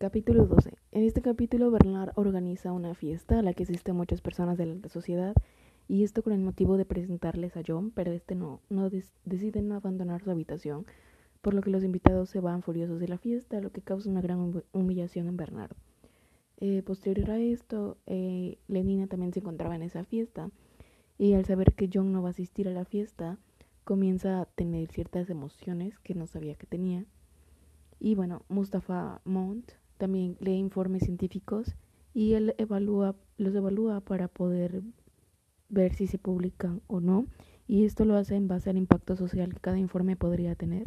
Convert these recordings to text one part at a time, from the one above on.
Capítulo 12. En este capítulo Bernard organiza una fiesta a la que asisten muchas personas de la sociedad y esto con el motivo de presentarles a John, pero este no, no deciden abandonar su habitación, por lo que los invitados se van furiosos de la fiesta, lo que causa una gran humillación en Bernard. Eh, posterior a esto, eh, Lenina también se encontraba en esa fiesta y al saber que John no va a asistir a la fiesta, comienza a tener ciertas emociones que no sabía que tenía. Y bueno, Mustafa Mont también lee informes científicos y él evalúa, los evalúa para poder ver si se publican o no. Y esto lo hace en base al impacto social que cada informe podría tener.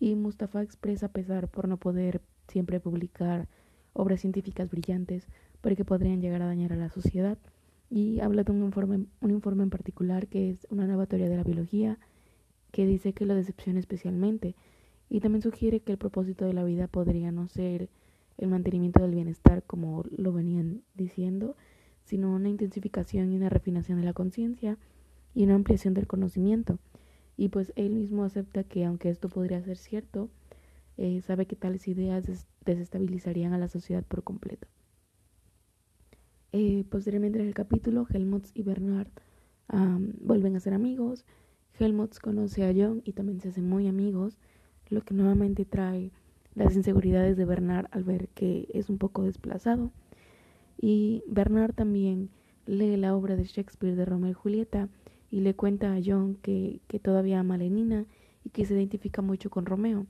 Y Mustafa expresa pesar por no poder siempre publicar obras científicas brillantes porque podrían llegar a dañar a la sociedad. Y habla de un informe, un informe en particular que es una nueva teoría de la biología que dice que lo decepciona especialmente. Y también sugiere que el propósito de la vida podría no ser el mantenimiento del bienestar, como lo venían diciendo, sino una intensificación y una refinación de la conciencia y una ampliación del conocimiento. Y pues él mismo acepta que aunque esto podría ser cierto, eh, sabe que tales ideas desestabilizarían a la sociedad por completo. Eh, posteriormente en el capítulo, Helmut y Bernard vuelven a ser amigos. Helmut conoce a John y también se hacen muy amigos, lo que nuevamente trae las inseguridades de Bernard al ver que es un poco desplazado. Y Bernard también lee la obra de Shakespeare de Romeo y Julieta y le cuenta a John que, que todavía ama a Lenina y que se identifica mucho con Romeo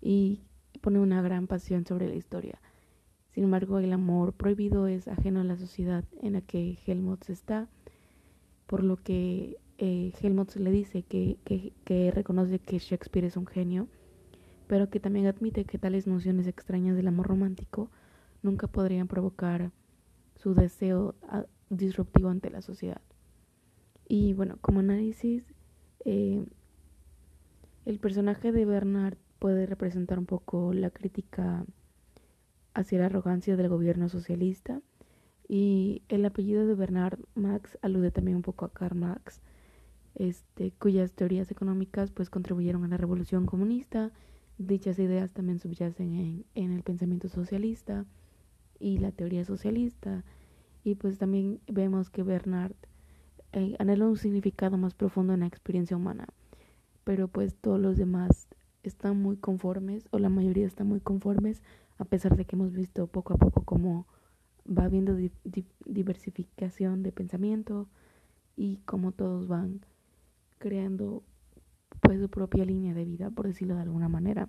y pone una gran pasión sobre la historia. Sin embargo, el amor prohibido es ajeno a la sociedad en la que Helmut está, por lo que eh, Helmut le dice que, que, que reconoce que Shakespeare es un genio pero que también admite que tales nociones extrañas del amor romántico nunca podrían provocar su deseo ah, disruptivo ante la sociedad. Y bueno, como análisis, eh, el personaje de Bernard puede representar un poco la crítica hacia la arrogancia del gobierno socialista y el apellido de Bernard Marx alude también un poco a Karl Marx, este, cuyas teorías económicas pues contribuyeron a la revolución comunista Dichas ideas también subyacen en, el pensamiento socialista y la teoría socialista. Y pues también vemos que Bernard eh, anhela un significado más profundo en la experiencia humana. Pero pues todos los demás están muy conformes, o la mayoría están muy conformes, a pesar de que hemos visto poco a poco cómo va habiendo diversificación de pensamiento y cómo todos van creando pues su propia línea de vida, por decirlo de alguna manera.